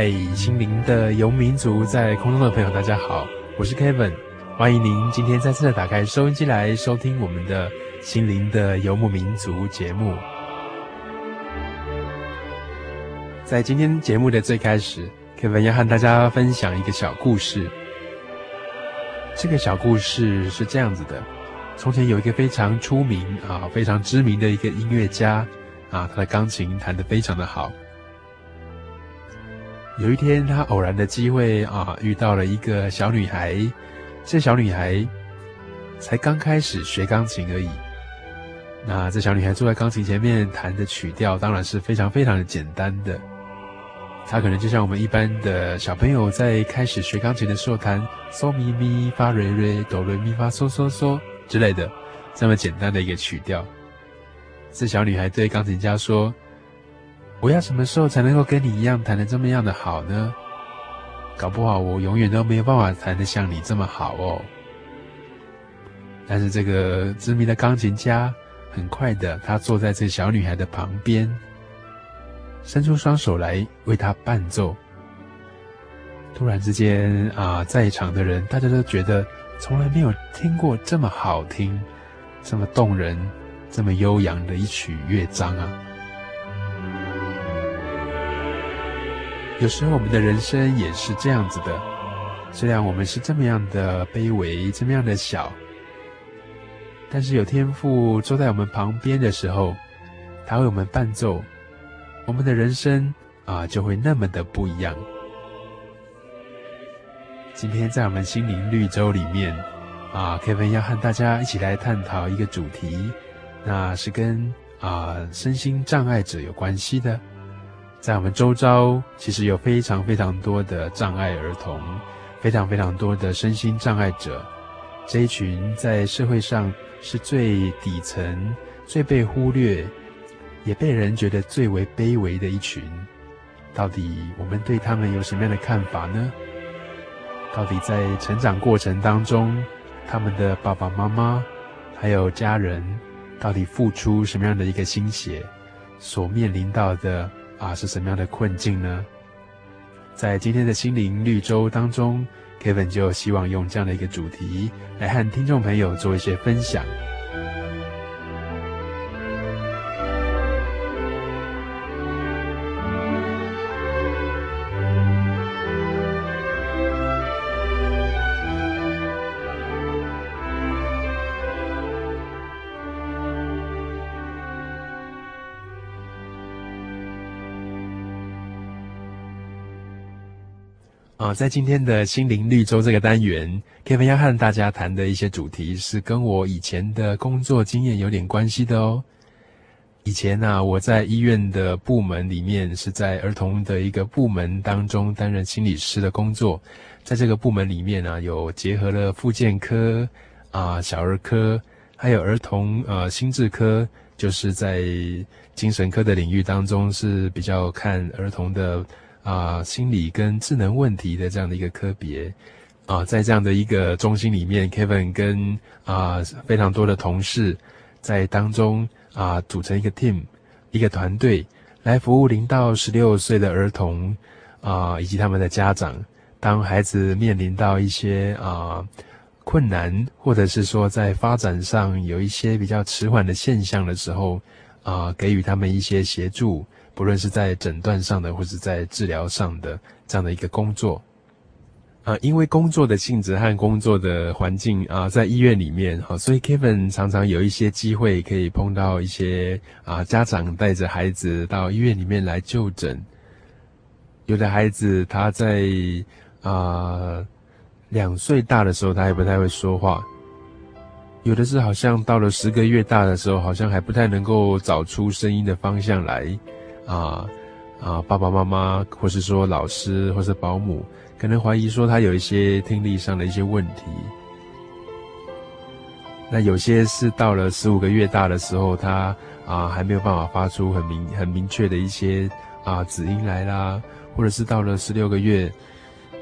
嗨，心灵的游民族，在空中的朋友，大家好，我是 Kevin，欢迎您今天再次的打开收音机来收听我们的心灵的游牧民族节目。在今天节目的最开始，Kevin 要和大家分享一个小故事。这个小故事是这样子的：从前有一个非常出名啊、非常知名的一个音乐家啊，他的钢琴弹得非常的好。有一天，他偶然的机会啊，遇到了一个小女孩。这小女孩才刚开始学钢琴而已。那这小女孩坐在钢琴前面弹的曲调，当然是非常非常的简单的。她可能就像我们一般的小朋友在开始学钢琴的时候弹嗦咪咪发瑞瑞哆瑞咪发嗦嗦嗦之类的这么简单的一个曲调。这小女孩对钢琴家说。我要什么时候才能够跟你一样弹得这么样的好呢？搞不好我永远都没有办法弹得像你这么好哦。但是这个知名的钢琴家很快的，他坐在这小女孩的旁边，伸出双手来为她伴奏。突然之间啊，在场的人大家都觉得从来没有听过这么好听、这么动人、这么悠扬的一曲乐章啊！有时候我们的人生也是这样子的，虽然我们是这么样的卑微，这么样的小，但是有天父坐在我们旁边的时候，他为我们伴奏，我们的人生啊就会那么的不一样。今天在我们心灵绿洲里面啊，Kevin 要和大家一起来探讨一个主题，那是跟啊身心障碍者有关系的。在我们周遭，其实有非常非常多的障碍儿童，非常非常多的身心障碍者。这一群在社会上是最底层、最被忽略，也被人觉得最为卑微的一群。到底我们对他们有什么样的看法呢？到底在成长过程当中，他们的爸爸妈妈还有家人，到底付出什么样的一个心血，所面临到的？啊，是什么样的困境呢？在今天的心灵绿洲当中，Kevin 就希望用这样的一个主题来和听众朋友做一些分享。在今天的心灵绿洲这个单元，Kevin 要和大家谈的一些主题是跟我以前的工作经验有点关系的哦。以前呢，我在医院的部门里面，是在儿童的一个部门当中担任心理师的工作。在这个部门里面呢，有结合了复健科啊、小儿科，还有儿童呃心智科，就是在精神科的领域当中是比较看儿童的。啊心理跟智能问题的这样的一个科别啊，在这样的一个中心里面，Kevin 跟啊非常多的同事在当中啊组成一个 team，一个团队来服务零到十六岁的儿童啊以及他们的家长。当孩子面临到一些啊困难，或者是说在发展上有一些比较迟缓的现象的时候，啊，给予他们一些协助，不论是在诊断上的，或是在治疗上的这样的一个工作。啊，因为工作的性质和工作的环境啊，在医院里面，哈，所以 Kevin 常常有一些机会可以碰到一些啊家长带着孩子到医院里面来就诊。有的孩子他在啊，两岁大的时候，他还不太会说话；有的是好像到了十个月大的时候，好像还不太能够找出声音的方向来。啊啊，爸爸妈妈或是说老师或是保姆，可能怀疑说他有一些听力上的一些问题。那有些是到了十五个月大的时候，他啊还没有办法发出很明很明确的一些啊子音来啦，或者是到了十六个月。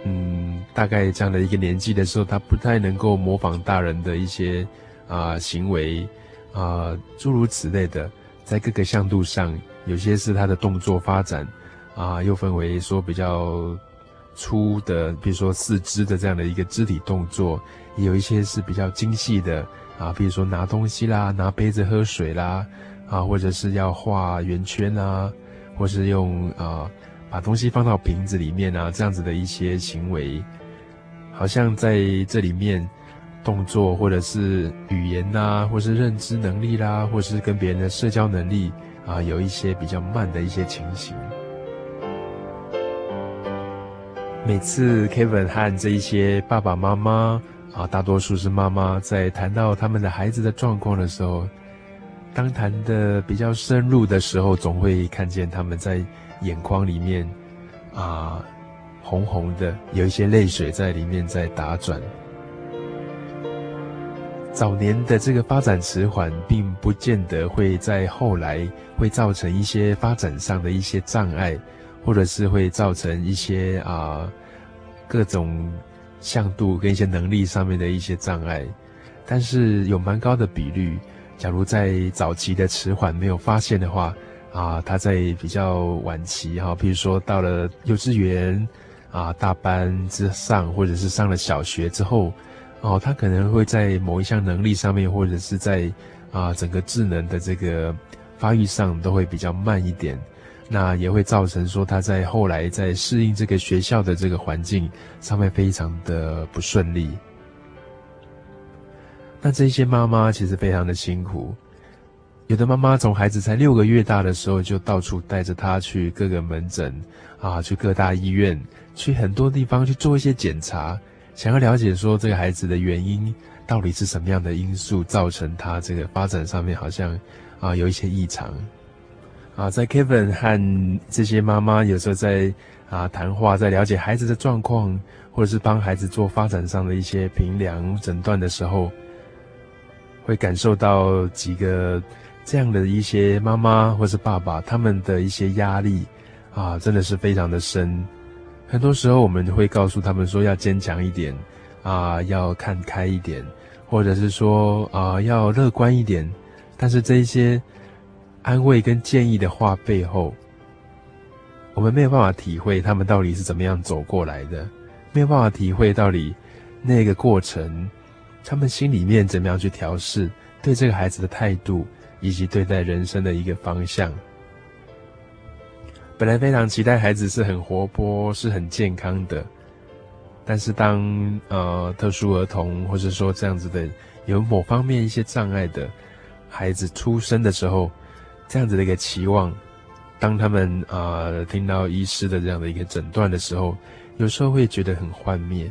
嗯，大概这样的一个年纪的时候，他不太能够模仿大人的一些啊、行为啊，诸如此类的，在各个向度上，有些是他的动作发展啊，又分为说比较粗的，比如说四肢的这样的一个肢体动作，也有一些是比较精细的啊，比如说拿东西啦，拿杯子喝水啦，啊，或者是要画圆圈啊，或是用啊。把东西放到瓶子里面啊，这样子的一些行为，好像在这里面动作或者是语言呐、或是认知能力啦，或是跟别人的社交能力啊，有一些比较慢的一些情形。每次 Kevin 和这一些爸爸妈妈啊，大多数是妈妈，在谈到他们的孩子的状况的时候，当谈的比较深入的时候，总会看见他们在。眼眶里面，啊，红红的，有一些泪水在里面在打转。早年的这个发展迟缓，并不见得会在后来会造成一些发展上的一些障碍，或者是会造成一些啊各种向度跟一些能力上面的一些障碍。但是有蛮高的比率，假如在早期的迟缓没有发现的话。啊，他在比较晚期哈，比如说到了幼稚园啊，大班之上，或者是上了小学之后，哦，他可能会在某一项能力上面，或者是在啊整个智能的这个发育上，都会比较慢一点。那也会造成说他在后来在适应这个学校的这个环境上面非常的不顺利。那这些妈妈其实非常的辛苦。有的妈妈从孩子才六个月大的时候，就到处带着他去各个门诊，啊，去各大医院，去很多地方去做一些检查，想要了解说这个孩子的原因到底是什么样的因素造成他这个发展上面好像啊有一些异常，啊，在 Kevin 和这些妈妈有时候在啊谈话，在了解孩子的状况，或者是帮孩子做发展上的一些评量诊断的时候，会感受到几个。这样的一些妈妈或是爸爸，他们的一些压力啊，真的是非常的深。很多时候我们会告诉他们说要坚强一点啊，要看开一点，或者是说啊要乐观一点。但是这一些安慰跟建议的话背后，我们没有办法体会他们到底是怎么样走过来的，没有办法体会到底那个过程，他们心里面怎么样去调试对这个孩子的态度。以及对待人生的一个方向。本来非常期待孩子是很活泼、是很健康的，但是当呃特殊儿童或者说这样子的有某方面一些障碍的孩子出生的时候，这样子的一个期望，当他们啊、呃、听到医师的这样的一个诊断的时候，有时候会觉得很幻灭。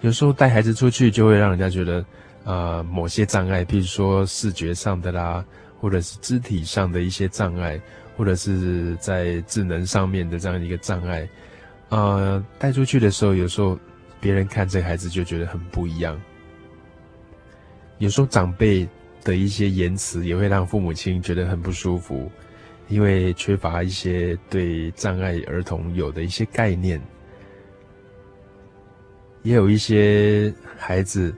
有时候带孩子出去就会让人家觉得。啊、呃，某些障碍，譬如说视觉上的啦，或者是肢体上的一些障碍，或者是在智能上面的这样一个障碍，呃，带出去的时候，有时候别人看这个孩子就觉得很不一样。有时候长辈的一些言辞也会让父母亲觉得很不舒服，因为缺乏一些对障碍儿童有的一些概念，也有一些孩子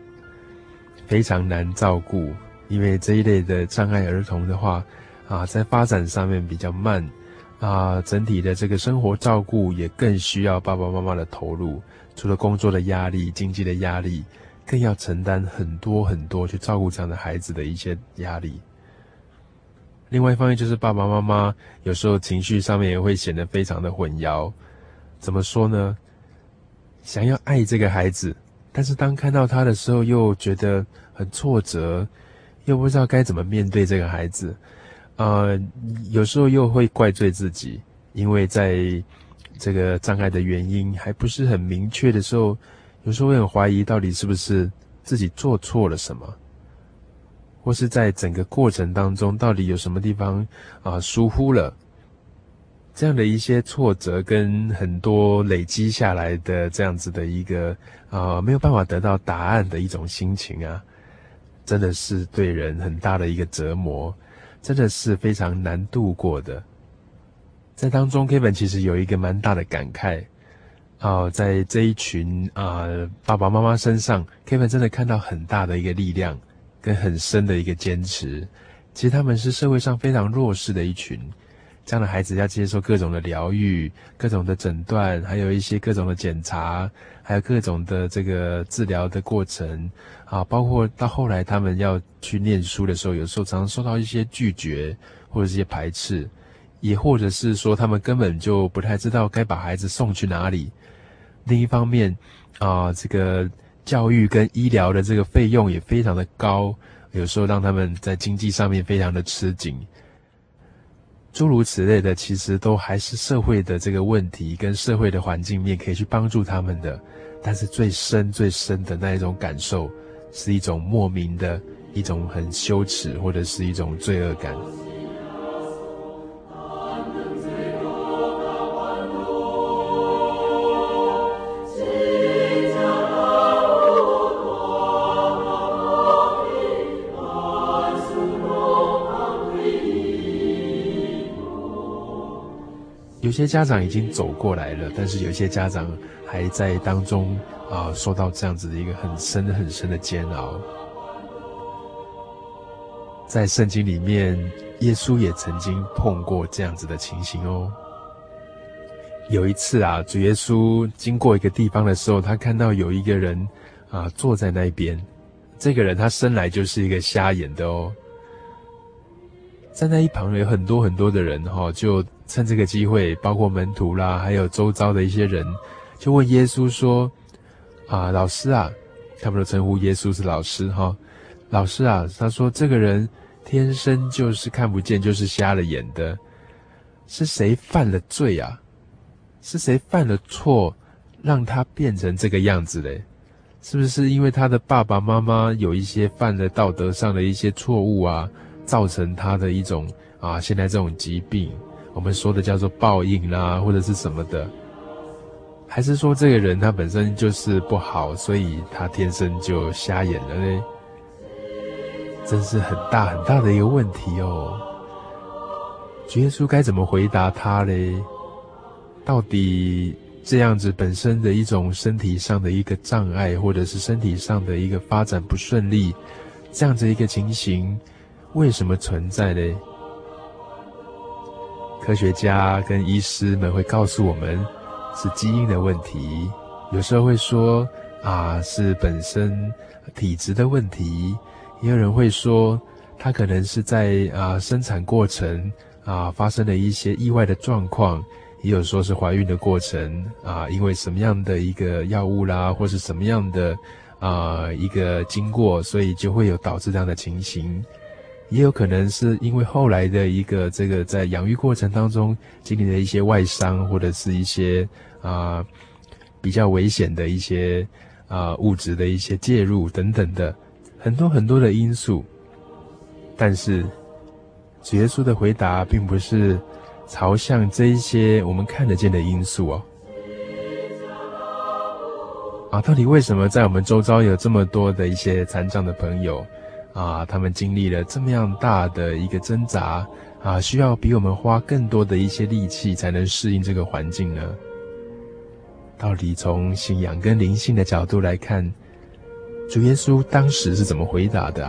非常难照顾，因为这一类的障碍儿童的话，啊，在发展上面比较慢，啊，整体的这个生活照顾也更需要爸爸妈妈的投入，除了工作的压力、经济的压力，更要承担很多很多去照顾这样的孩子的一些压力。另外一方面就是爸爸妈妈有时候情绪上面也会显得非常的混淆。怎么说呢？想要爱这个孩子，但是当看到他的时候又觉得很挫折，又不知道该怎么面对这个孩子。呃，有时候又会怪罪自己，因为在这个障碍的原因还不是很明确的时候，有时候会很怀疑到底是不是自己做错了什么。或是在整个过程当中，到底有什么地方啊疏忽了？这样的一些挫折跟很多累积下来的这样子的一个啊没有办法得到答案的一种心情啊，真的是对人很大的一个折磨，真的是非常难度过的。在当中，Kevin 其实有一个蛮大的感慨啊，在这一群啊爸爸妈妈身上，Kevin 真的看到很大的一个力量。跟很深的一个坚持，其实他们是社会上非常弱势的一群，这样的孩子要接受各种的疗愈、各种的诊断，还有一些各种的检查，还有各种的这个治疗的过程啊，包括到后来他们要去念书的时候，有时候常常受到一些拒绝或者一些排斥，也或者是说他们根本就不太知道该把孩子送去哪里。另一方面啊，这个。教育跟医疗的这个费用也非常的高，有时候让他们在经济上面非常的吃紧。诸如此类的，其实都还是社会的这个问题跟社会的环境面可以去帮助他们的。但是最深最深的那一种感受，是一种莫名的一种很羞耻或者是一种罪恶感。有些家长已经走过来了，但是有些家长还在当中啊，受到这样子的一个很深很深的煎熬。在圣经里面，耶稣也曾经碰过这样子的情形哦。有一次啊，主耶稣经过一个地方的时候，他看到有一个人啊坐在那边，这个人他生来就是一个瞎眼的哦。站在一旁有很多很多的人哈，就趁这个机会，包括门徒啦，还有周遭的一些人，就问耶稣说：“啊，老师啊，他们都称呼耶稣是老师哈，老师啊，他说这个人天生就是看不见，就是瞎了眼的，是谁犯了罪啊？是谁犯了错，让他变成这个样子嘞？是不是因为他的爸爸妈妈有一些犯了道德上的一些错误啊？”造成他的一种啊，现在这种疾病，我们说的叫做报应啦，或者是什么的，还是说这个人他本身就是不好，所以他天生就瞎眼了呢？真是很大很大的一个问题哦。主耶稣该怎么回答他嘞？到底这样子本身的一种身体上的一个障碍，或者是身体上的一个发展不顺利，这样子一个情形。为什么存在呢？科学家跟医师们会告诉我们，是基因的问题。有时候会说啊，是本身体质的问题。也有人会说，他可能是在啊生产过程啊发生了一些意外的状况。也有说是怀孕的过程啊，因为什么样的一个药物啦，或是什么样的啊一个经过，所以就会有导致这样的情形。也有可能是因为后来的一个这个在养育过程当中经历的一些外伤，或者是一些啊、比较危险的一些啊、物质的一些介入等等的很多很多的因素。但是主耶稣的回答并不是朝向这一些我们看得见的因素哦。啊，到底为什么在我们周遭有这么多的一些残障的朋友？啊，他们经历了这么样大的一个挣扎，啊，需要比我们花更多的一些力气才能适应这个环境呢？到底从信仰跟灵性的角度来看，主耶稣当时是怎么回答的？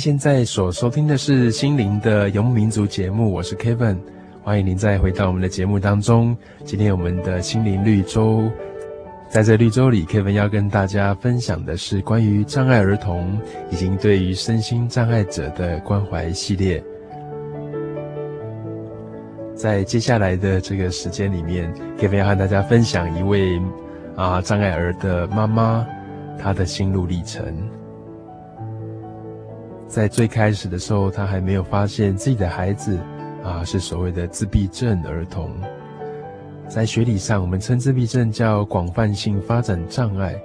现在所收听的是《心灵的游牧民族》节目，我是 Kevin，欢迎您再回到我们的节目当中。今天我们的心灵绿洲，在这绿洲里，Kevin 要跟大家分享的是关于障碍儿童以及对于身心障碍者的关怀系列。在接下来的这个时间里面，Kevin 要和大家分享一位啊障碍儿的妈妈，她的心路历程。在最开始的时候，他还没有发现自己的孩子啊是所谓的自闭症儿童。在学理上，我们称自闭症叫广泛性发展障碍。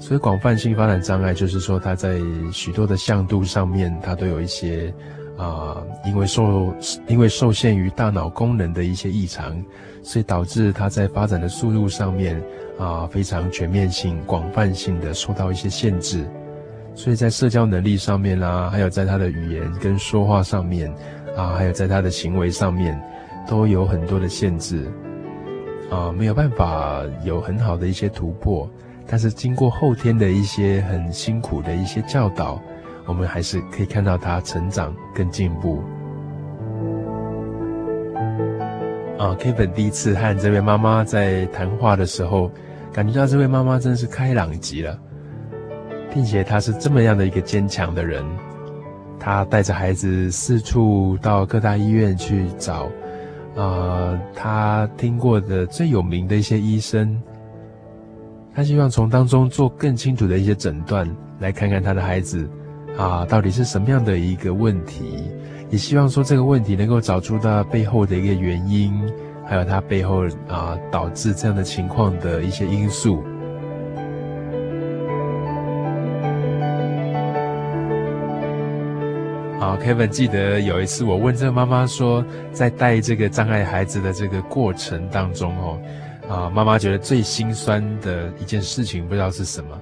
所以，广泛性发展障碍就是说，他在许多的向度上面，他都有一些啊，因为受因为受限于大脑功能的一些异常，所以导致他在发展的速度上面啊非常全面性、广泛性的受到一些限制。所以在社交能力上面啦、啊，还有在他的语言跟说话上面，啊，还有在他的行为上面，都有很多的限制，啊，没有办法有很好的一些突破。但是经过后天的一些很辛苦的一些教导，我们还是可以看到他成长跟进步。啊，Kevin 第一次和这位妈妈在谈话的时候，感觉到这位妈妈真是开朗极了，并且他是这么样的一个坚强的人。他带着孩子四处到各大医院去找，啊，他听过的最有名的一些医生，他希望从当中做更清楚的一些诊断，来看看他的孩子，啊，到底是什么样的一个问题。也希望说这个问题能够找出他背后的一个原因，还有他背后啊导致这样的情况的一些因素。，Kevin 记得有一次我问这个妈妈说，在带这个障碍孩子的这个过程当中哦，啊，妈妈觉得最心酸的一件事情不知道是什么，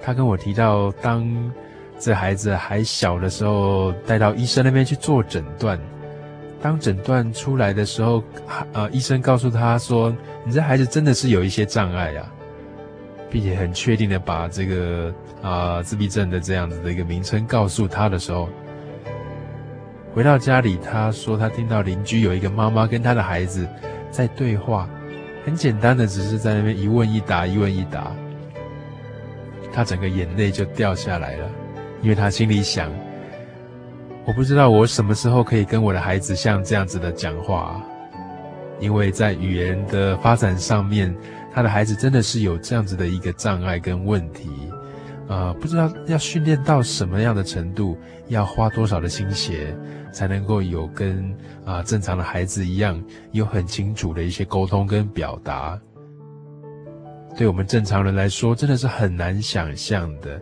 她跟我提到当。这孩子还小的时候，带到医生那边去做诊断。当诊断出来的时候，呃，医生告诉他说：“你这孩子真的是有一些障碍啊，并且很确定的把这个啊、自闭症的这样子的一个名称告诉他的时候，回到家里，他说他听到邻居有一个妈妈跟他的孩子在对话，很简单的，只是在那边一问一答，一问一答，他整个眼泪就掉下来了。”因为他心里想，我不知道我什么时候可以跟我的孩子像这样子的讲话，因为在语言的发展上面，他的孩子真的是有这样子的一个障碍跟问题，呃，不知道要训练到什么样的程度，要花多少的心血，才能够有跟啊、正常的孩子一样，有很清楚的一些沟通跟表达。对我们正常人来说，真的是很难想象的。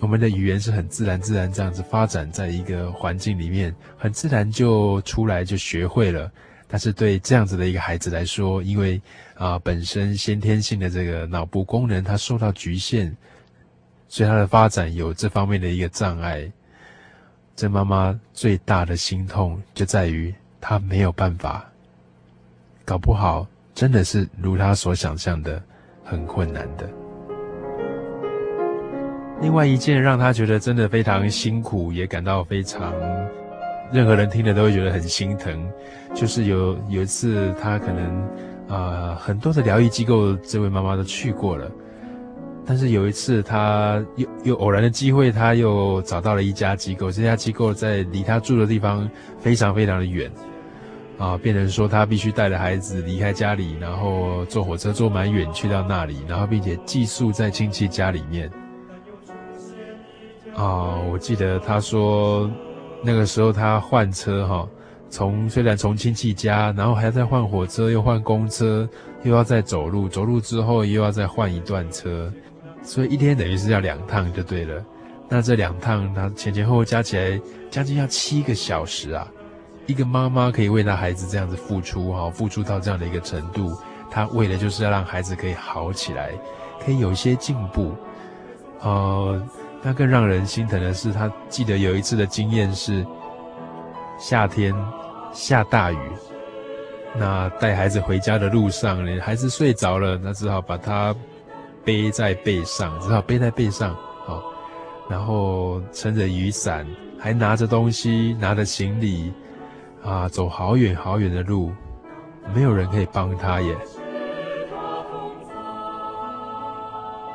我们的语言是很自然、自然这样子发展在一个环境里面，很自然就出来就学会了。但是对这样子的一个孩子来说，因为啊、本身先天性的这个脑部功能它受到局限，所以他的发展有这方面的一个障碍。这妈妈最大的心痛就在于她没有办法，搞不好真的是如她所想象的很困难的。另外一件让她觉得真的非常辛苦，也感到非常，任何人听了都会觉得很心疼。就是有有一次，她可能、呃、很多的疗愈机构，这位妈妈都去过了，但是有一次他又又偶然的机会，他又找到了一家机构，这家机构在离他住的地方非常非常的远，啊，变成说他必须带着孩子离开家里，然后坐火车坐蛮远去到那里，然后并且寄宿在亲戚家里面。啊、我记得他说，那个时候他换车哈，从虽然从亲戚家，然后还要再换火车，又换公车，又要再走路，走路之后又要再换一段车，所以一天等于是要两趟就对了。那这两趟他前前后后加起来将近要七个小时啊！一个妈妈可以为她孩子这样子付出哈，付出到这样的一个程度，她为的就是要让孩子可以好起来，可以有一些进步，呃。那更让人心疼的是，他记得有一次的经验是夏天下大雨，那带孩子回家的路上，孩子睡着了，那只好把他背在背上，只好背在背上，好，然后撑着雨伞，还拿着东西，拿着行李，啊，走好远好远的路，没有人可以帮他耶，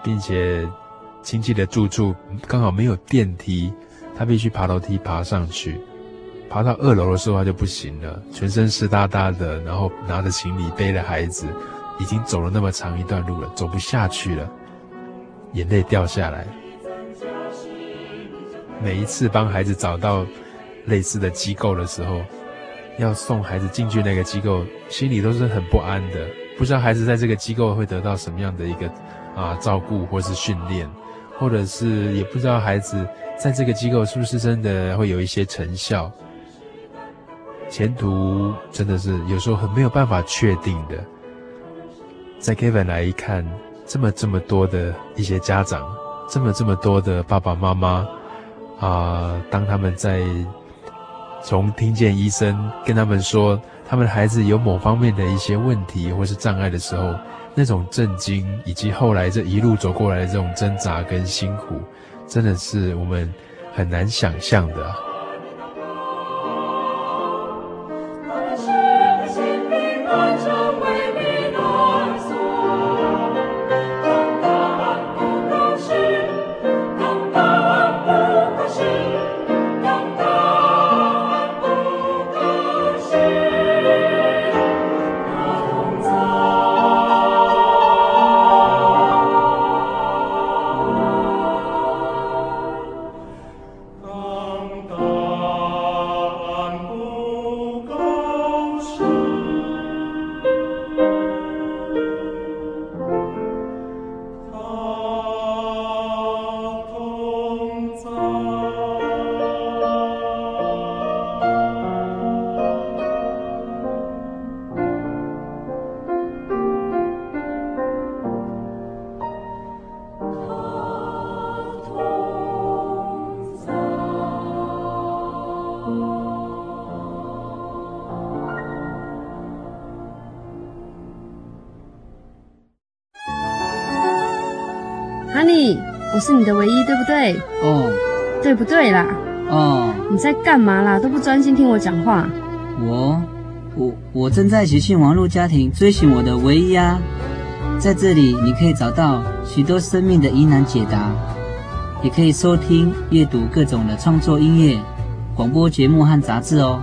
并且。亲戚的住处刚好没有电梯，他必须爬楼梯爬上去。爬到二楼的时候，他就不行了，全身湿哒哒的，然后拿着行李，背着孩子，已经走了那么长一段路了，走不下去了，眼泪掉下来。每一次帮孩子找到类似的机构的时候，要送孩子进去那个机构，心里都是很不安的，不知道孩子在这个机构会得到什么样的一个啊照顾或是训练。或者是也不知道孩子在这个机构是不是真的会有一些成效，前途真的是有时候很没有办法确定的。在 Kevin 来一看，这么这么多的一些家长，这么这么多的爸爸妈妈啊、当他们在从听见医生跟他们说他们孩子有某方面的一些问题或是障碍的时候，那种震惊，以及后来这一路走过来的这种挣扎跟辛苦，真的是我们很难想象的。不对啦？哦，你在干嘛啦？都不专心听我讲话。我，我，我正在喜信网络家庭追寻我的唯一啊！在这里，你可以找到许多生命的疑难解答，也可以收听、阅读各种的创作音乐、广播节目和杂志哦。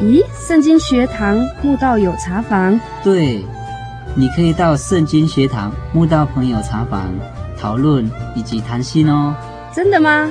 咦，圣经学堂慕道友茶房？对，你可以到圣经学堂慕道朋友茶房。讨论以及谈心哦，真的吗？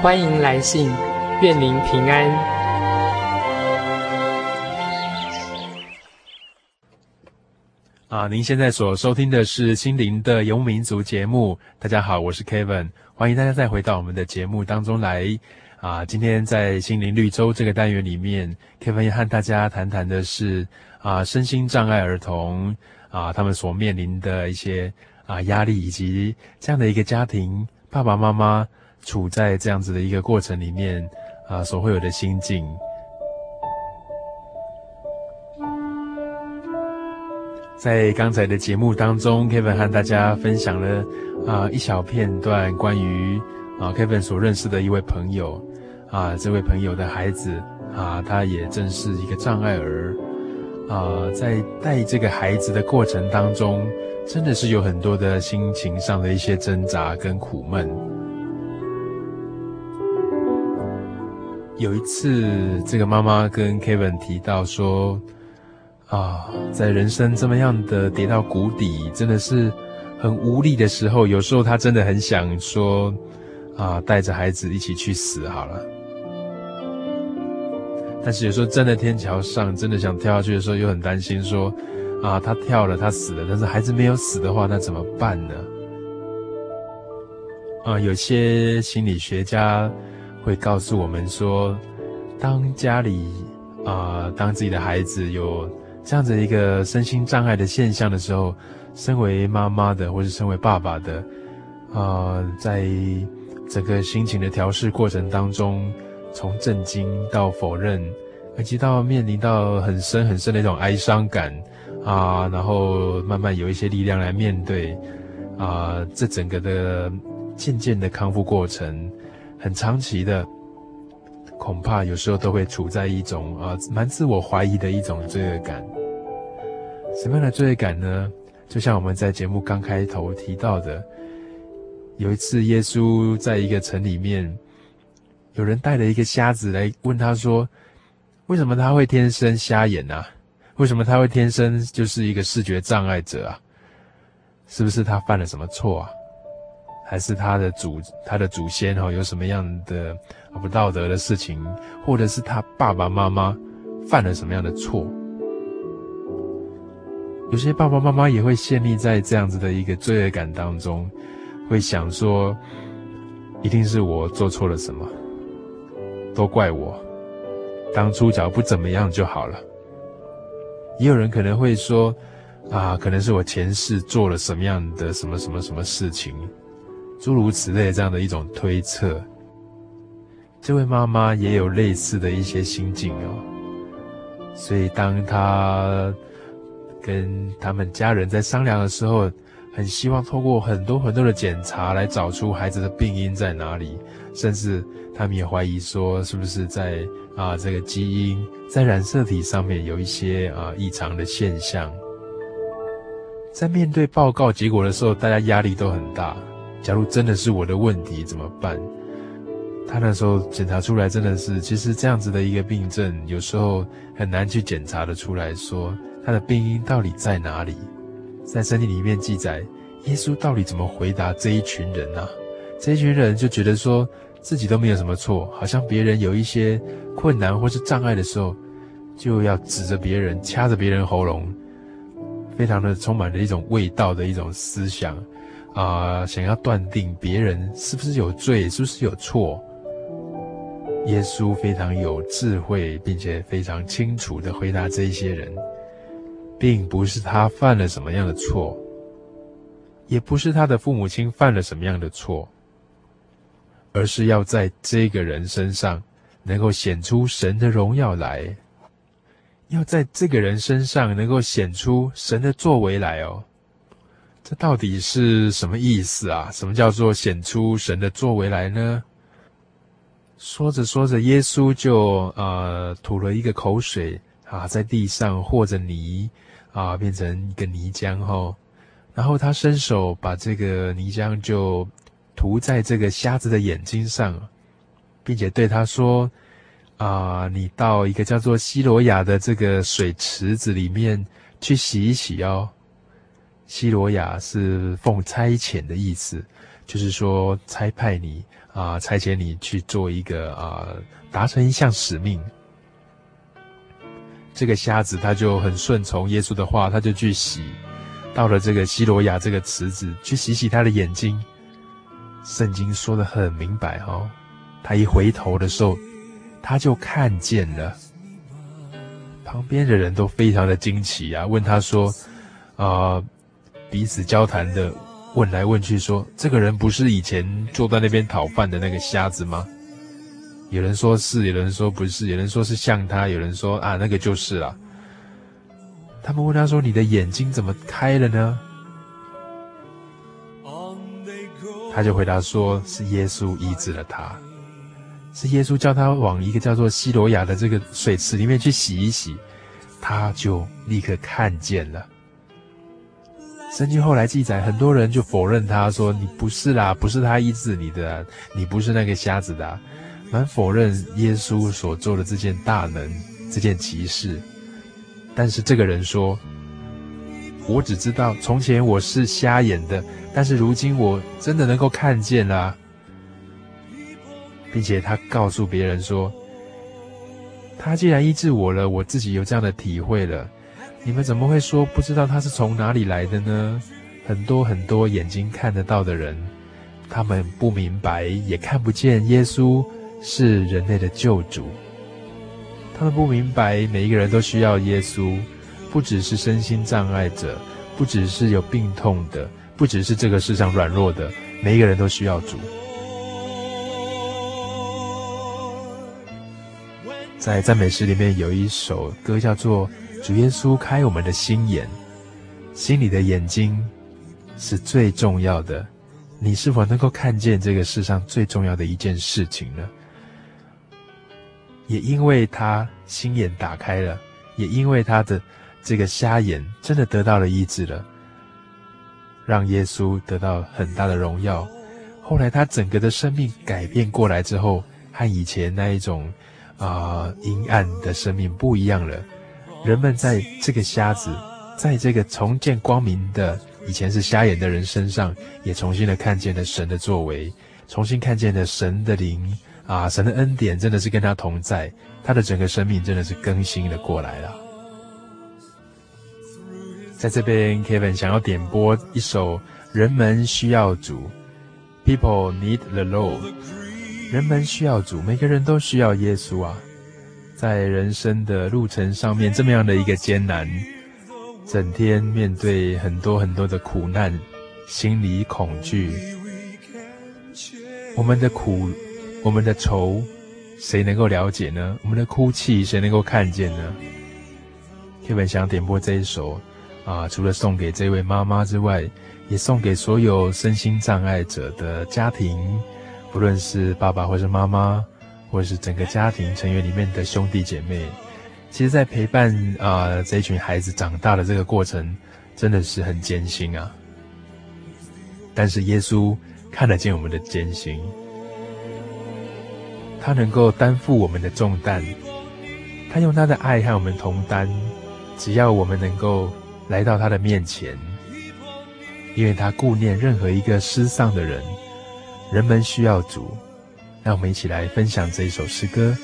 欢迎来信，愿您平安。啊，您现在所收听的是《心灵的游牧民族》节目。大家好，我是 Kevin，欢迎大家再回到我们的节目当中来。啊，今天在心灵绿洲这个单元里面，Kevin 要和大家谈谈的是啊，身心障碍儿童啊，他们所面临的一些啊压力，以及这样的一个家庭。爸爸妈妈处在这样子的一个过程里面啊，所会有的心境。在刚才的节目当中，Kevin 和大家分享了啊一小片段关于啊 Kevin 所认识的一位朋友啊，这位朋友的孩子啊，他也正是一个障碍儿啊，在带这个孩子的过程当中，真的是有很多的心情上的一些挣扎跟苦闷。有一次，这个妈妈跟 Kevin 提到说。啊，在人生这么样的跌到谷底，真的是很无力的时候，有时候她真的很想说，啊，带着孩子一起去死好了。但是有时候站在天桥上，真的想跳下去的时候，又很担心说，啊，他跳了，他死了，但是孩子没有死的话，那怎么办呢？啊，有些心理学家会告诉我们说，当家里啊，当自己的孩子有这样子一个身心障碍的现象的时候，身为妈妈的或是身为爸爸的，啊、在整个心情的调试过程当中，从震惊到否认，以及到面临到很深很深的一种哀伤感啊、然后慢慢有一些力量来面对啊、呃，这整个的渐渐的康复过程，很长期的。恐怕有时候都会处在一种啊蛮自我怀疑的一种罪恶感。什么样的罪恶感呢？就像我们在节目刚开头提到的，有一次耶稣在一个城里面，有人带了一个瞎子来问他说：“为什么他会天生瞎眼啊？为什么他会天生就是一个视觉障碍者啊？是不是他犯了什么错啊？”还是他的祖他的祖先哈有什么样的不道德的事情，或者是他爸爸妈妈犯了什么样的错？有些爸爸妈妈也会陷溺在这样子的一个罪恶感当中，会想说，一定是我做错了什么，都怪我，当初只要不怎么样就好了。也有人可能会说，啊，可能是我前世做了什么样的什么什么什么事情。诸如此类这样的一种推测，这位妈妈也有类似的一些心境哦。所以当她跟他们家人在商量的时候，很希望透过很多很多的检查来找出孩子的病因在哪里，甚至他们也怀疑说，是不是在啊这个基因在染色体上面有一些啊异常的现象。在面对报告结果的时候，大家压力都很大。假如真的是我的问题怎么办？他那时候检查出来真的是，其实这样子的一个病症，有时候很难去检查得出来说他的病因到底在哪里。在圣经里面记载，耶稣到底怎么回答这一群人呢？这一群人就觉得说自己都没有什么错，好像别人有一些困难或是障碍的时候，就要指着别人，掐着别人喉咙，非常的充满着一种味道的一种思想。啊、想要断定别人是不是有罪，是不是有错？耶稣非常有智慧，并且非常清楚地回答这一些人，并不是他犯了什么样的错，也不是他的父母亲犯了什么样的错，而是要在这个人身上能够显出神的荣耀来，要在这个人身上能够显出神的作为来哦。这到底是什么意思啊？什么叫做显出神的作为来呢？说着说着，耶稣就呃吐了一个口水啊，在地上和着泥啊，变成一个泥浆后，然后他伸手把这个泥浆就涂在这个瞎子的眼睛上，并且对他说：“啊，你到一个叫做西罗亚的这个水池子里面去洗一洗哦。”西罗亚是奉差遣的意思，就是说差派你啊、差遣你去做一个啊、呃，达成一项使命。这个瞎子他就很顺从耶稣的话，他就去洗，到了这个西罗亚这个池子去洗洗他的眼睛。圣经说得很明白哈、他一回头的时候，他就看见了。旁边的人都非常的惊奇啊，问他说：“啊、？”彼此交谈的，问来问去说，这个人不是以前坐在那边讨饭的那个瞎子吗？有人说是，有人说不是，有人说是像他，有人说啊，那个就是了。他们问他说：“你的眼睛怎么开了呢？”他就回答说：“是耶稣医治了他，是耶稣叫他往一个叫做西罗亚的这个水池里面去洗一洗，他就立刻看见了。”圣经后来记载，很多人就否认他说：“你不是啦，不是他医治你的，你不是那个瞎子的。”蛮否认耶稣所做的这件大能，这件奇事。但是这个人说：“我只知道从前我是瞎眼的，但是如今我真的能够看见了，并且他告诉别人说：他既然医治我了，我自己有这样的体会了。”你们怎么会说不知道他是从哪里来的呢？很多很多眼睛看得到的人，他们不明白，也看不见耶稣是人类的救主。他们不明白，每一个人都需要耶稣，不只是身心障碍者，不只是有病痛的，不只是这个世上软弱的，每一个人都需要主。在赞美诗里面有一首歌叫做。主耶稣开我们的心眼，心里的眼睛是最重要的。你是否能够看见这个世上最重要的一件事情呢？也因为他心眼打开了，也因为他的这个瞎眼真的得到了医治了，让耶稣得到很大的荣耀。后来他整个的生命改变过来之后，和以前那一种啊、阴暗的生命不一样了。人们在这个瞎子，在这个重见光明的以前是瞎眼的人身上，也重新的看见了神的作为，重新看见了神的灵啊，神的恩典真的是跟他同在，他的整个生命真的是更新了过来了。在这边，Kevin 想要点播一首《人们需要主》，People need the Lord，人们需要主，每个人都需要耶稣啊。在人生的路程上面，这么样的一个艰难，整天面对很多很多的苦难，心里恐惧。我们的苦，我们的愁，谁能够了解呢？我们的哭泣，谁能够看见呢天本想点播这一首啊，除了送给这位妈妈之外，也送给所有身心障碍者的家庭，不论是爸爸或是妈妈。或是整个家庭成员里面的兄弟姐妹，其实，在陪伴啊、这一群孩子长大的这个过程，真的是很艰辛啊。但是耶稣看得见我们的艰辛，他能够担负我们的重担，他用他的爱和我们同担，只要我们能够来到他的面前，因为他顾念任何一个失丧的人，人们需要主。让我们一起来分享这一首诗歌。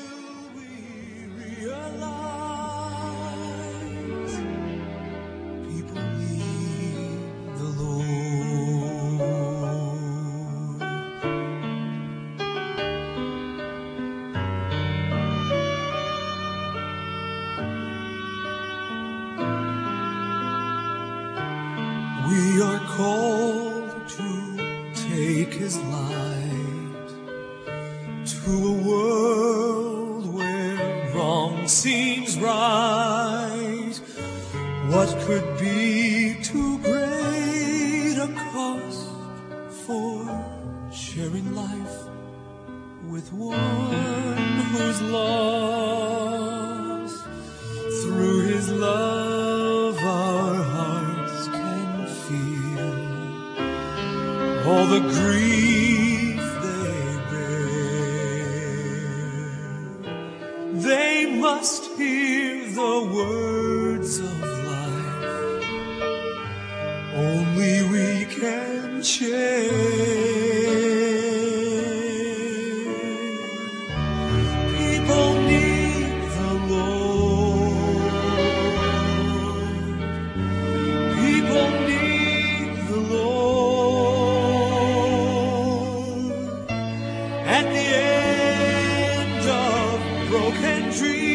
dream.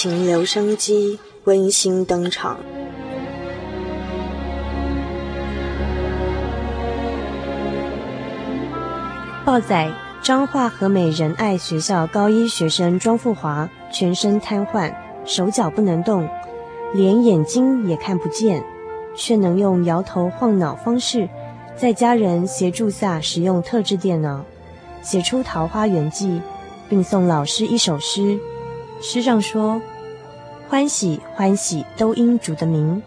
情留声机温馨登场。报载：彰化和美仁爱学校高一学生庄富华全身瘫痪，手脚不能动，连眼睛也看不见，却能用摇头晃脑方式，在家人协助下使用特制电脑，写出《桃花源记》，并送老师一首诗。诗上说：“欢喜欢喜都因主的名，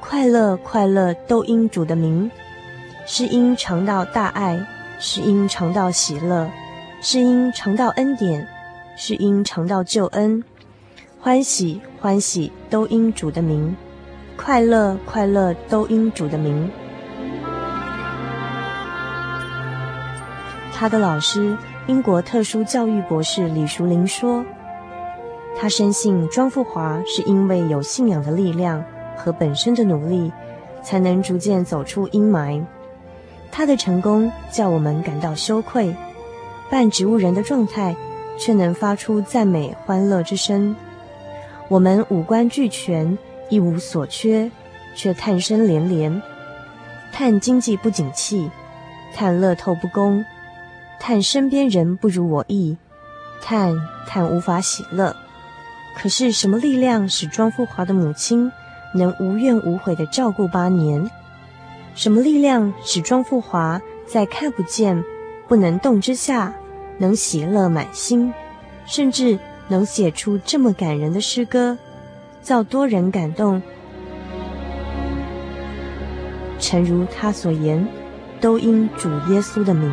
快乐快乐都因主的名，是因尝到大爱，是因尝到喜乐，是因尝到恩典，是因尝到救恩。欢喜欢喜都因主的名，快乐快乐都因主的名。”他的老师，英国特殊教育博士李淑玲说。他深信庄富华是因为有信仰的力量和本身的努力，才能逐渐走出阴霾。他的成功叫我们感到羞愧，半植物人的状态却能发出赞美欢乐之声。我们五官俱全，一无所缺，却叹声连连，叹经济不景气，叹乐透不公，叹身边人不如我意，叹叹无法喜乐。可是，什么力量使庄富华的母亲能无怨无悔的照顾八年？什么力量使庄富华在看不见、不能动之下，能喜乐满心，甚至能写出这么感人的诗歌，造多人感动？诚如他所言，都因主耶稣的名。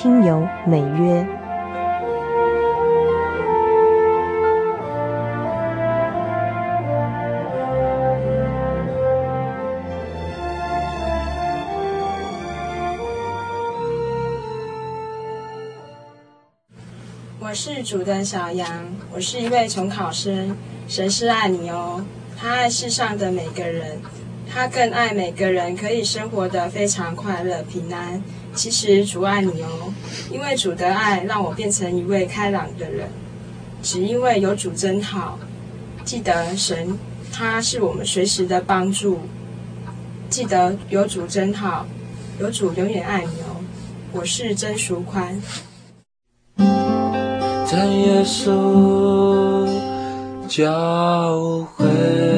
听友美约，我是主的小羊，我是一位重考生。神是爱你哦，他爱世上的每个人。他更爱每个人可以生活得非常快乐平安。其实主爱你哦，因为主的爱让我变成一位开朗的人。只因为有主真好，记得神他是我们随时的帮助。记得有主真好，有主永远爱你哦。我是曾淑宽。真耶稣教会。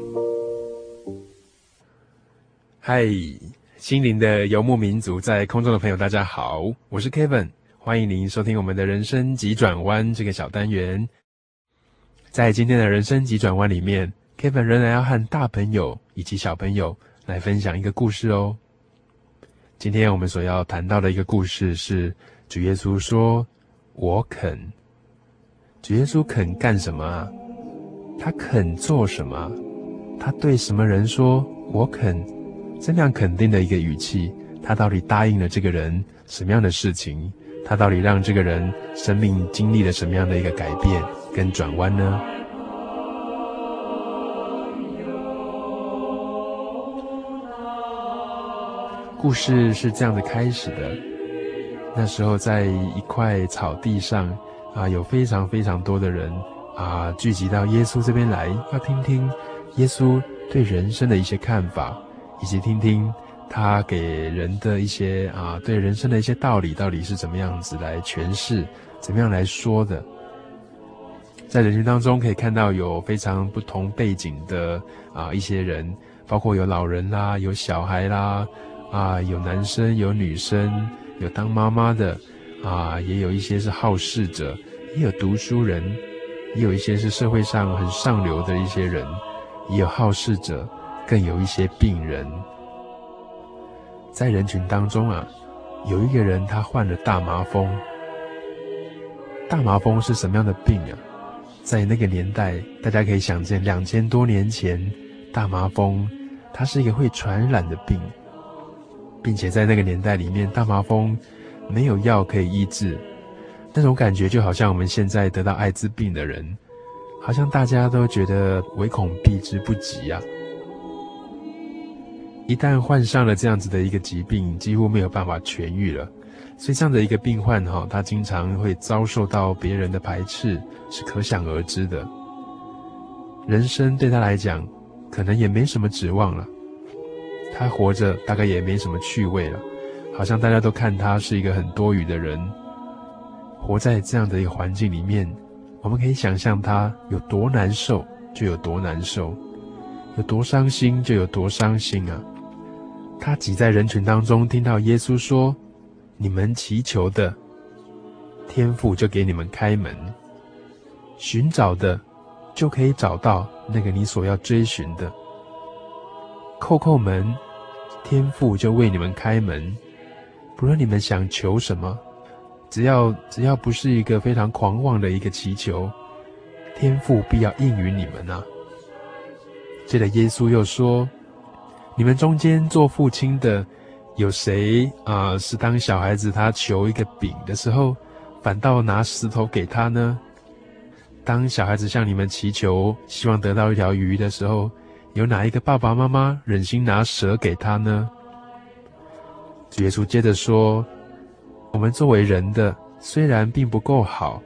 嗨，心灵的游牧民族，在空中的朋友，大家好，我是 Kevin，欢迎您收听我们的人生急转弯这个小单元。在今天的人生急转弯里面，Kevin 仍然要和大朋友以及小朋友来分享一个故事哦。今天我们所要谈到的一个故事是主耶稣说：“我肯。”主耶稣肯干什么啊？他肯做什么？他对什么人说：“我肯。”这样肯定的一个语气，他到底答应了这个人什么样的事情？他到底让这个人生命经历了什么样的一个改变跟转弯呢？故事是这样的开始的。那时候在一块草地上啊，有非常非常多的人啊，聚集到耶稣这边来，要听听耶稣对人生的一些看法。以及听听他给人的一些啊，对人生的一些道理，到底是怎么样子来诠释，怎么样来说的。在人群当中可以看到有非常不同背景的啊一些人，包括有老人啦，有小孩啦，啊有男生有女生，有当妈妈的，啊也有一些是好事者，也有读书人，也有一些是社会上很上流的一些人，也有好事者。更有一些病人，在人群当中啊，有一个人他患了大麻风。大麻风是什么样的病啊？在那个年代，大家可以想见，两千多年前，大麻风它是一个会传染的病，并且在那个年代里面，大麻风没有药可以医治，那种感觉就好像我们现在得到艾滋病的人，好像大家都觉得唯恐避之不及啊。一旦患上了这样子的一个疾病，几乎没有办法痊愈了。所以这样的一个病患哈，他经常会遭受到别人的排斥，是可想而知的。人生对他来讲，可能也没什么指望了。他活着大概也没什么趣味了，好像大家都看他是一个很多余的人。活在这样的一个环境里面，我们可以想象他有多难受，就有多难受；有多伤心，就有多伤心啊。他挤在人群当中，听到耶稣说：“你们祈求的，天父就给你们开门；寻找的，就可以找到那个你所要追寻的。叩叩门，天父就为你们开门。不论你们想求什么，只要只要不是一个非常狂妄的一个祈求，天父必要应允你们啊。”接着耶稣又说。你们中间做父亲的，有谁啊、是当小孩子他求一个饼的时候，反倒拿石头给他呢？当小孩子向你们祈求，希望得到一条鱼的时候，有哪一个爸爸妈妈忍心拿蛇给他呢？耶稣接着说：“我们作为人的，虽然并不够好，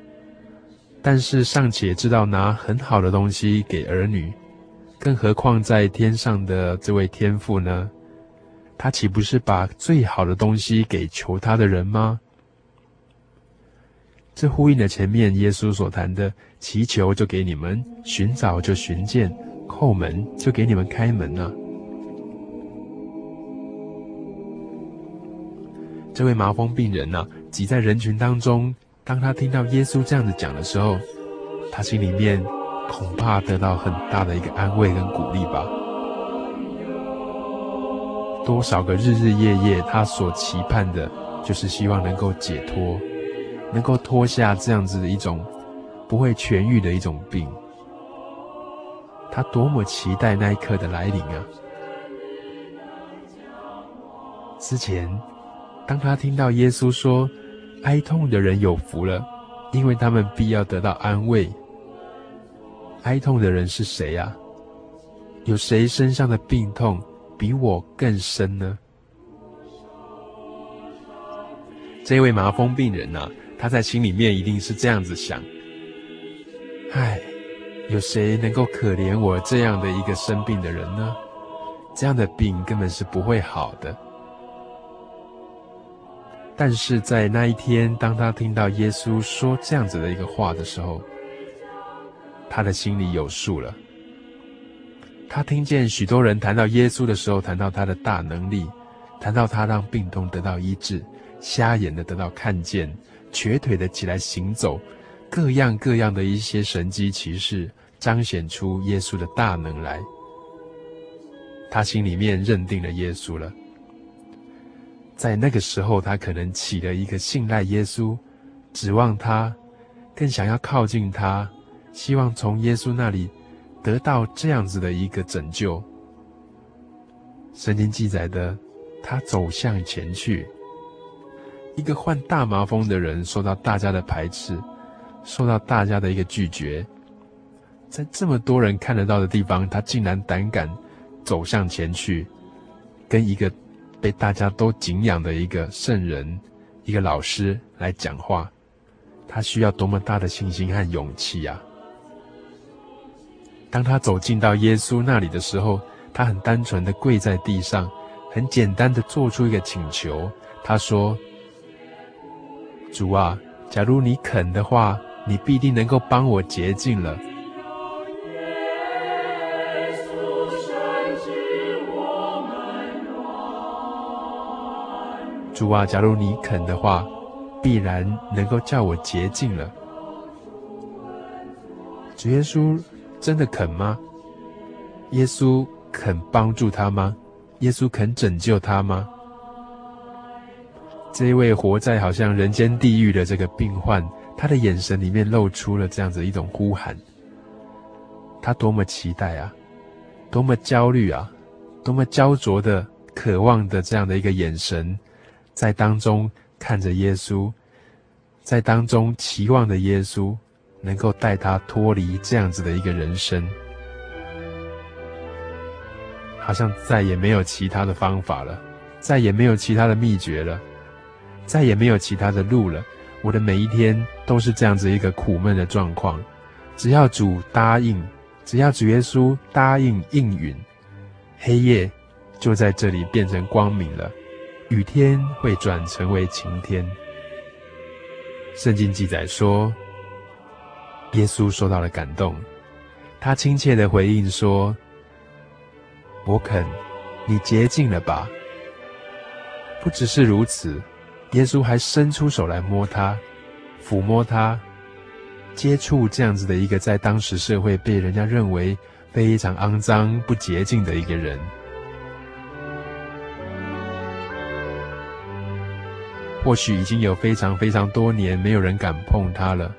但是尚且知道拿很好的东西给儿女。”更何况在天上的这位天父呢？他岂不是把最好的东西给求他的人吗？这呼应了前面耶稣所谈的：祈求就给你们，寻找就寻见，叩门就给你们开门啊！这位麻风病人呢、挤在人群当中，当他听到耶稣这样子讲的时候，他心里面恐怕得到很大的一个安慰跟鼓励吧。多少个日日夜夜，他所期盼的，就是希望能够解脱，能够脱下这样子的一种不会痊愈的一种病。他多么期待那一刻的来临啊！之前，当他听到耶稣说：“哀痛的人有福了，因为他们必要得到安慰。”哀痛的人是谁呀？有谁身上的病痛比我更深呢？这位麻风病人呐，他在心里面一定是这样子想：“唉。”有谁能够可怜我这样的一个生病的人呢？这样的病根本是不会好的。但是在那一天，当他听到耶稣说这样子的一个话的时候，他的心里有数了。他听见许多人谈到耶稣的时候，谈到他的大能力，谈到他让病痛得到医治，瞎眼的得到看见，瘸腿的起来行走。各样各样的一些神迹奇事，彰显出耶稣的大能来。他心里面认定了耶稣了。在那个时候，他可能起了一个信赖耶稣、指望他、更想要靠近他，希望从耶稣那里得到这样子的一个拯救。圣经记载的，他走向前去，一个患大麻风的人受到大家的排斥。受到大家的一个拒绝，在这么多人看得到的地方，他竟然胆敢走向前去，跟一个被大家都敬仰的一个圣人、一个老师来讲话，他需要多么大的信心和勇气呀！当他走进到耶稣那里的时候，他很单纯的跪在地上，很简单的做出一个请求，他说：“主啊，假如你肯的话。”你必定能够帮我洁净了，主啊，假如你肯的话，必然能够叫我洁净了。主耶稣真的肯吗？耶稣肯帮助他吗？耶稣肯拯救他吗？这一位活在好像人间地狱的这个病患。他的眼神里面露出了这样子一种呼喊，他多么期待啊，多么焦虑啊，多么焦灼的渴望的这样的一个眼神，在当中看着耶稣，在当中期望的耶稣能够带他脱离这样子的一个人生，好像再也没有其他的方法了，再也没有其他的秘诀了，再也没有其他的路了。我的每一天都是这样子一个苦闷的状况，只要主答应，只要主耶稣答应应允，黑夜就在这里变成光明了，雨天会转成为晴天。圣经记载说，耶稣受到了感动，他亲切的回应说：“我肯，你洁净了吧。”不只是如此。耶稣还伸出手来摸他，抚摸他，接触这样子的一个在当时社会被人家认为非常肮脏、不洁净的一个人。或许已经有非常非常多年没有人敢碰他了。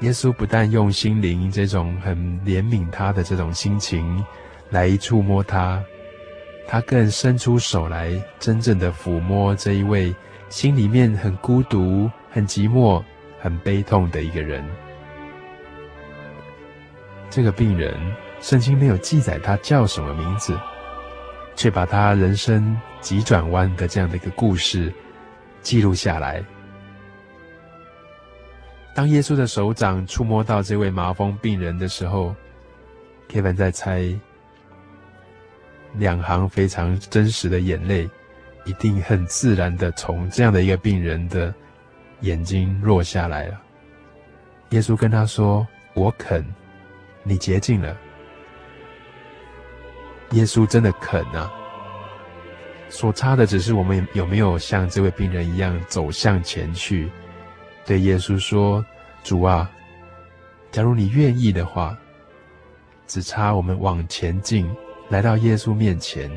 耶稣不但用心灵这种很怜悯他的这种心情来触摸他，他更伸出手来，真正的抚摸这一位。心里面很孤独、很寂寞、很悲痛的一个人。这个病人，圣经没有记载他叫什么名字，却把他人生急转弯的这样的一个故事记录下来。当耶稣的手掌触摸到这位麻风病人的时候，Kevin 在猜，两行非常真实的眼泪。一定很自然的从这样的一个病人的眼睛落下来了。耶稣跟他说：“我肯，你洁净了。”耶稣真的肯啊！所差的只是我们有没有像这位病人一样走向前去，对耶稣说：“主啊，假如你愿意的话，只差我们往前进，来到耶稣面前，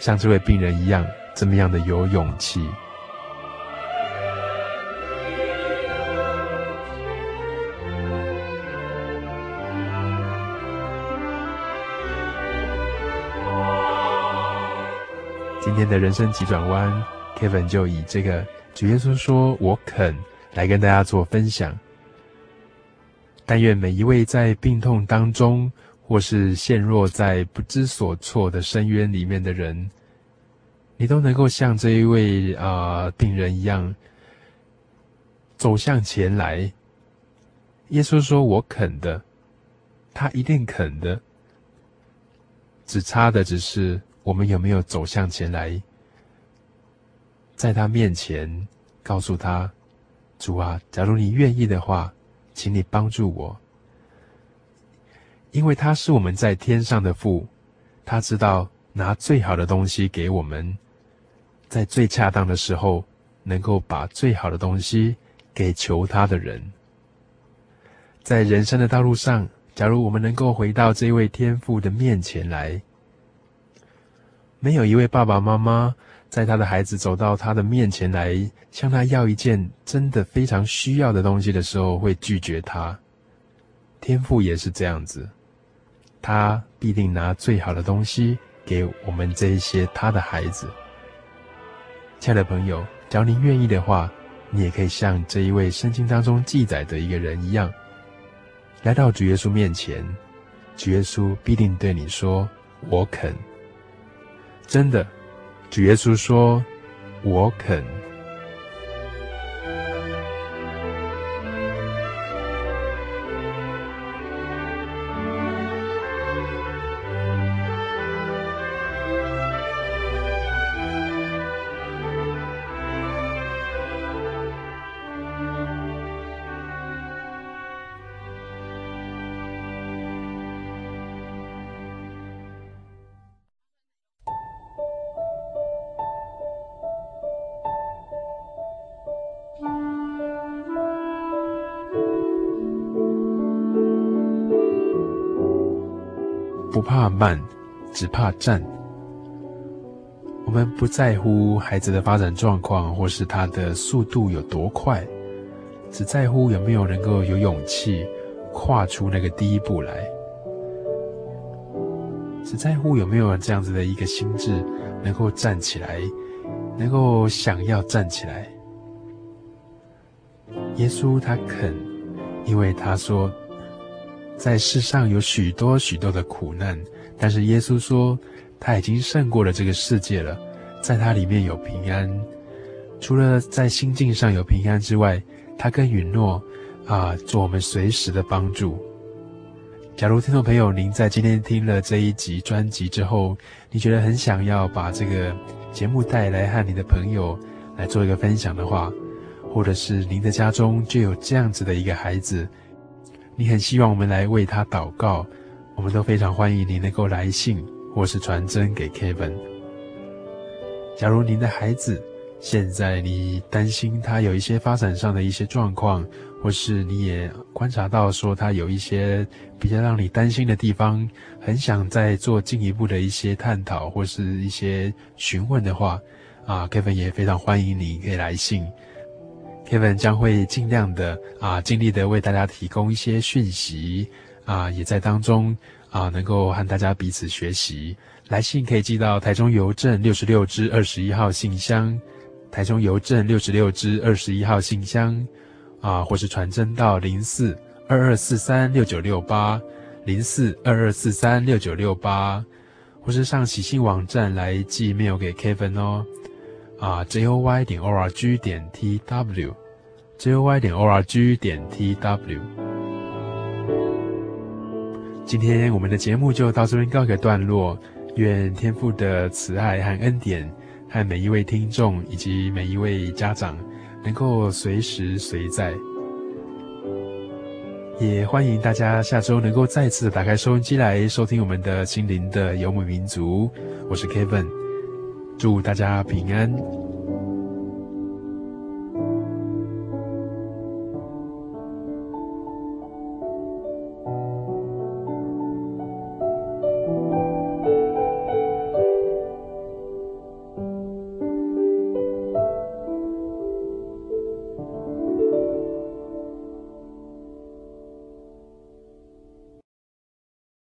像这位病人一样，这么样的有勇气。今天的人生急转弯，Kevin 就以这个主耶稣说我肯来跟大家做分享。但愿每一位在病痛当中，或是陷落在不知所措的深渊里面的人，你都能够像这一位啊、病人一样，走向前来。耶稣说：“我肯的，他一定肯的。只差的只是我们有没有走向前来，在他面前告诉他：主啊，假如你愿意的话。”请你帮助我，因为他是我们在天上的父，他知道拿最好的东西给我们，在最恰当的时候，能够把最好的东西给求他的人。在人生的道路上，假如我们能够回到这位天父的面前来，没有一位爸爸妈妈。在他的孩子走到他的面前来，向他要一件真的非常需要的东西的时候，会拒绝他。天父也是这样子，他必定拿最好的东西给我们这一些他的孩子。亲爱的朋友，只要你愿意的话，你也可以像这一位圣经当中记载的一个人一样，来到主耶稣面前，主耶稣必定对你说：“我肯。”真的。主耶稣说：“我肯。”慢，只怕站。我们不在乎孩子的发展状况，或是他的速度有多快，只在乎有没有能够有勇气跨出那个第一步来，只在乎有没有这样子的一个心智，能够站起来，能够想要站起来。耶稣他肯，因为他说。在世上有许多许多的苦难，但是耶稣说他已经胜过了这个世界了，在他里面有平安。除了在心境上有平安之外，他更允诺啊，做我们随时的帮助。假如听众朋友您在今天听了这一集专辑之后，你觉得很想要把这个节目带来和你的朋友来做一个分享的话，或者是您的家中就有这样子的一个孩子。你很希望我们来为他祷告，我们都非常欢迎你能够来信或是传真给 Kevin。假如您的孩子现在你担心他有一些发展上的一些状况，或是你也观察到说他有一些比较让你担心的地方，很想再做进一步的一些探讨或是一些询问的话，啊，Kevin 也非常欢迎你可以来信。Kevin 将会尽量的啊，尽力的为大家提供一些讯息啊，也在当中啊，能够和大家彼此学习。来信可以寄到台中邮政六十六支二十一号信箱，台中邮政六十六支二十一号信箱啊，或是传真到零四二二四三六九六八零四二二四三六九六八，或是上喜信网站来寄 mail 给 Kevin 哦。啊，j o y 点 o r g 点 t w，j o y 点 o r g 点 t w。今天我们的节目就到这边告一个段落。愿天父的慈爱和恩典，和每一位听众以及每一位家长，能够随时随在。也欢迎大家下周能够再次打开收音机来收听我们的心灵的游牧民族。我是 Kevin。祝大家平安。